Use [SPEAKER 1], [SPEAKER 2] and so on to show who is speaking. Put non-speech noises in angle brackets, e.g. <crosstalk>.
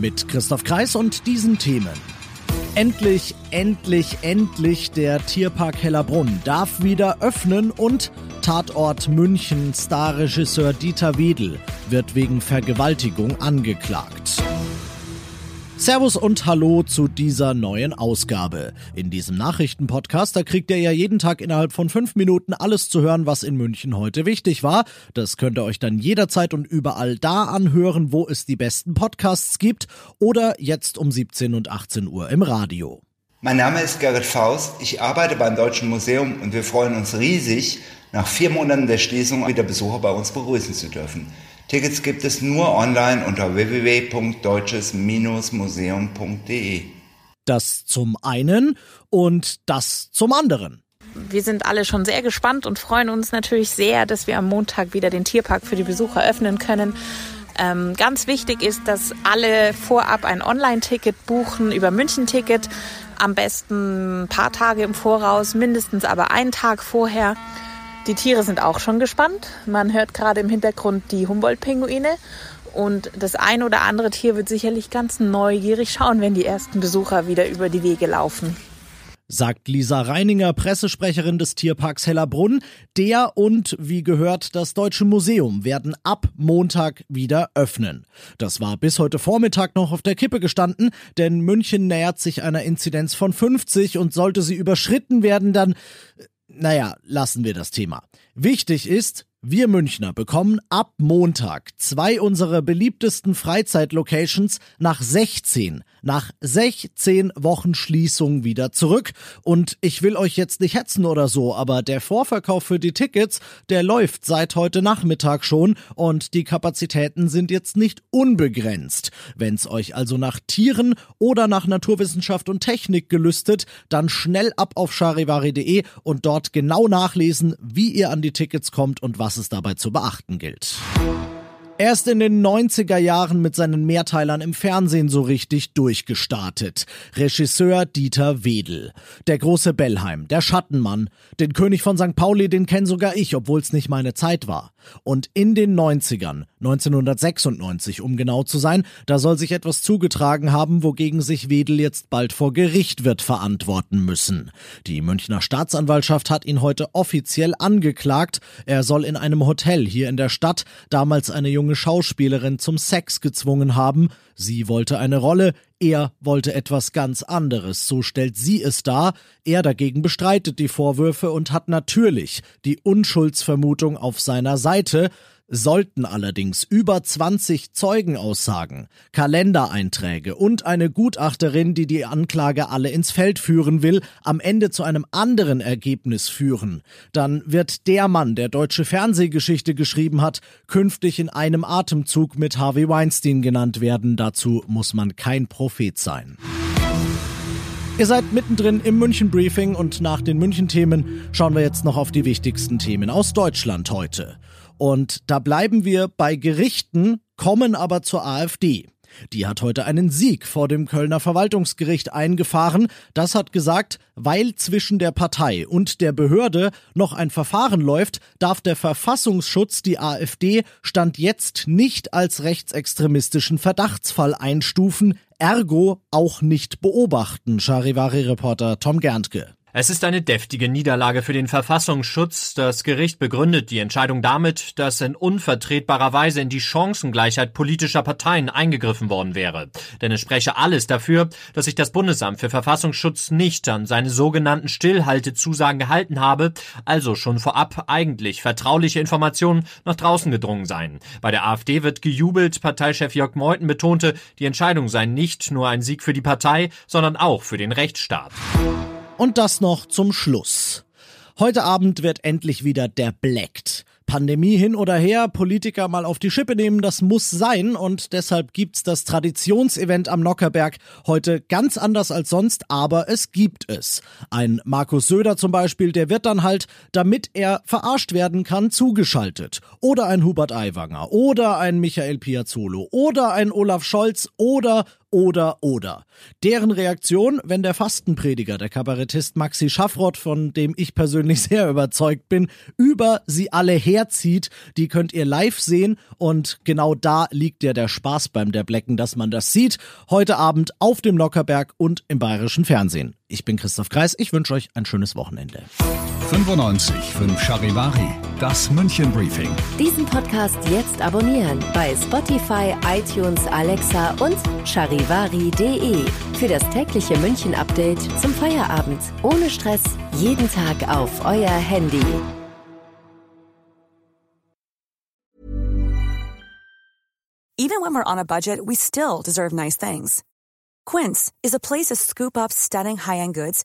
[SPEAKER 1] Mit Christoph Kreis und diesen Themen. Endlich, endlich, endlich der Tierpark Hellerbrunn darf wieder öffnen und Tatort München Starregisseur Dieter Wedel wird wegen Vergewaltigung angeklagt. Servus und Hallo zu dieser neuen Ausgabe. In diesem Nachrichtenpodcast, da kriegt ihr ja jeden Tag innerhalb von fünf Minuten alles zu hören, was in München heute wichtig war. Das könnt ihr euch dann jederzeit und überall da anhören, wo es die besten Podcasts gibt oder jetzt um 17 und 18 Uhr im Radio.
[SPEAKER 2] Mein Name ist Gerrit Faust, ich arbeite beim Deutschen Museum und wir freuen uns riesig, nach vier Monaten der Schließung wieder Besucher bei uns begrüßen zu dürfen. Tickets gibt es nur online unter www.deutsches-museum.de.
[SPEAKER 1] Das zum einen und das zum anderen.
[SPEAKER 3] Wir sind alle schon sehr gespannt und freuen uns natürlich sehr, dass wir am Montag wieder den Tierpark für die Besucher öffnen können. Ähm, ganz wichtig ist, dass alle vorab ein Online-Ticket buchen über München-Ticket. Am besten ein paar Tage im Voraus, mindestens aber einen Tag vorher. Die Tiere sind auch schon gespannt. Man hört gerade im Hintergrund die Humboldt-Pinguine. Und das ein oder andere Tier wird sicherlich ganz neugierig schauen, wenn die ersten Besucher wieder über die Wege laufen.
[SPEAKER 1] Sagt Lisa Reininger, Pressesprecherin des Tierparks Hellerbrunn. Der und, wie gehört, das Deutsche Museum werden ab Montag wieder öffnen. Das war bis heute Vormittag noch auf der Kippe gestanden, denn München nähert sich einer Inzidenz von 50 und sollte sie überschritten werden, dann naja, lassen wir das Thema. Wichtig ist, wir Münchner bekommen ab Montag zwei unserer beliebtesten Freizeitlocations nach 16, nach 16 Wochen Schließung wieder zurück. Und ich will euch jetzt nicht hetzen oder so, aber der Vorverkauf für die Tickets, der läuft seit heute Nachmittag schon und die Kapazitäten sind jetzt nicht unbegrenzt. Wenn's euch also nach Tieren oder nach Naturwissenschaft und Technik gelüstet, dann schnell ab auf charivari.de und dort genau nachlesen, wie ihr an die Tickets kommt und was was es dabei zu beachten gilt. Erst in den 90er Jahren mit seinen Mehrteilern im Fernsehen so richtig durchgestartet. Regisseur Dieter Wedel. Der große Bellheim, der Schattenmann. Den König von St. Pauli, den kenn sogar ich, obwohl es nicht meine Zeit war. Und in den 90ern, 1996 um genau zu sein, da soll sich etwas zugetragen haben, wogegen sich Wedel jetzt bald vor Gericht wird verantworten müssen. Die Münchner Staatsanwaltschaft hat ihn heute offiziell angeklagt. Er soll in einem Hotel hier in der Stadt damals eine junge junge Schauspielerin zum Sex gezwungen haben. Sie wollte eine Rolle, er wollte etwas ganz anderes, so stellt sie es dar. Er dagegen bestreitet die Vorwürfe und hat natürlich die Unschuldsvermutung auf seiner Seite. Sollten allerdings über 20 Zeugenaussagen, Kalendereinträge und eine Gutachterin, die die Anklage alle ins Feld führen will, am Ende zu einem anderen Ergebnis führen, dann wird der Mann, der deutsche Fernsehgeschichte geschrieben hat, künftig in einem Atemzug mit Harvey Weinstein genannt werden. Dazu muss man kein Prophet sein. Ihr seid mittendrin im München Briefing und nach den München Themen schauen wir jetzt noch auf die wichtigsten Themen aus Deutschland heute. Und da bleiben wir bei Gerichten, kommen aber zur AfD. Die hat heute einen Sieg vor dem Kölner Verwaltungsgericht eingefahren. Das hat gesagt, weil zwischen der Partei und der Behörde noch ein Verfahren läuft, darf der Verfassungsschutz die AfD Stand jetzt nicht als rechtsextremistischen Verdachtsfall einstufen, ergo auch nicht beobachten, Charivari-Reporter Tom Gerntke.
[SPEAKER 4] Es ist eine deftige Niederlage für den Verfassungsschutz. Das Gericht begründet die Entscheidung damit, dass in unvertretbarer Weise in die Chancengleichheit politischer Parteien eingegriffen worden wäre. Denn es spreche alles dafür, dass sich das Bundesamt für Verfassungsschutz nicht an seine sogenannten Stillhaltezusagen gehalten habe, also schon vorab eigentlich vertrauliche Informationen nach draußen gedrungen seien. Bei der AfD wird gejubelt. Parteichef Jörg Meuthen betonte, die Entscheidung sei nicht nur ein Sieg für die Partei, sondern auch für den Rechtsstaat.
[SPEAKER 1] Und das noch zum Schluss. Heute Abend wird endlich wieder der Blackt. Pandemie hin oder her, Politiker mal auf die Schippe nehmen, das muss sein und deshalb gibt's das Traditionsevent am Nockerberg heute ganz anders als sonst, aber es gibt es. Ein Markus Söder zum Beispiel, der wird dann halt, damit er verarscht werden kann, zugeschaltet. Oder ein Hubert Aiwanger oder ein Michael Piazzolo oder ein Olaf Scholz oder oder oder. Deren Reaktion, wenn der Fastenprediger, der Kabarettist Maxi Schaffrott, von dem ich persönlich <laughs> sehr überzeugt bin, über sie alle herzieht, die könnt ihr live sehen und genau da liegt ja der Spaß beim Der Blecken, dass man das sieht. Heute Abend auf dem Lockerberg und im bayerischen Fernsehen. Ich bin Christoph Kreis, ich wünsche euch ein schönes Wochenende.
[SPEAKER 5] 95 5 Charivari, das München Briefing.
[SPEAKER 6] Diesen Podcast jetzt abonnieren bei Spotify, iTunes, Alexa und charivari.de für das tägliche München Update zum Feierabend. Ohne Stress, jeden Tag auf euer Handy.
[SPEAKER 7] Even when we're on a budget, we still deserve nice things. Quince is a place to scoop up stunning high-end goods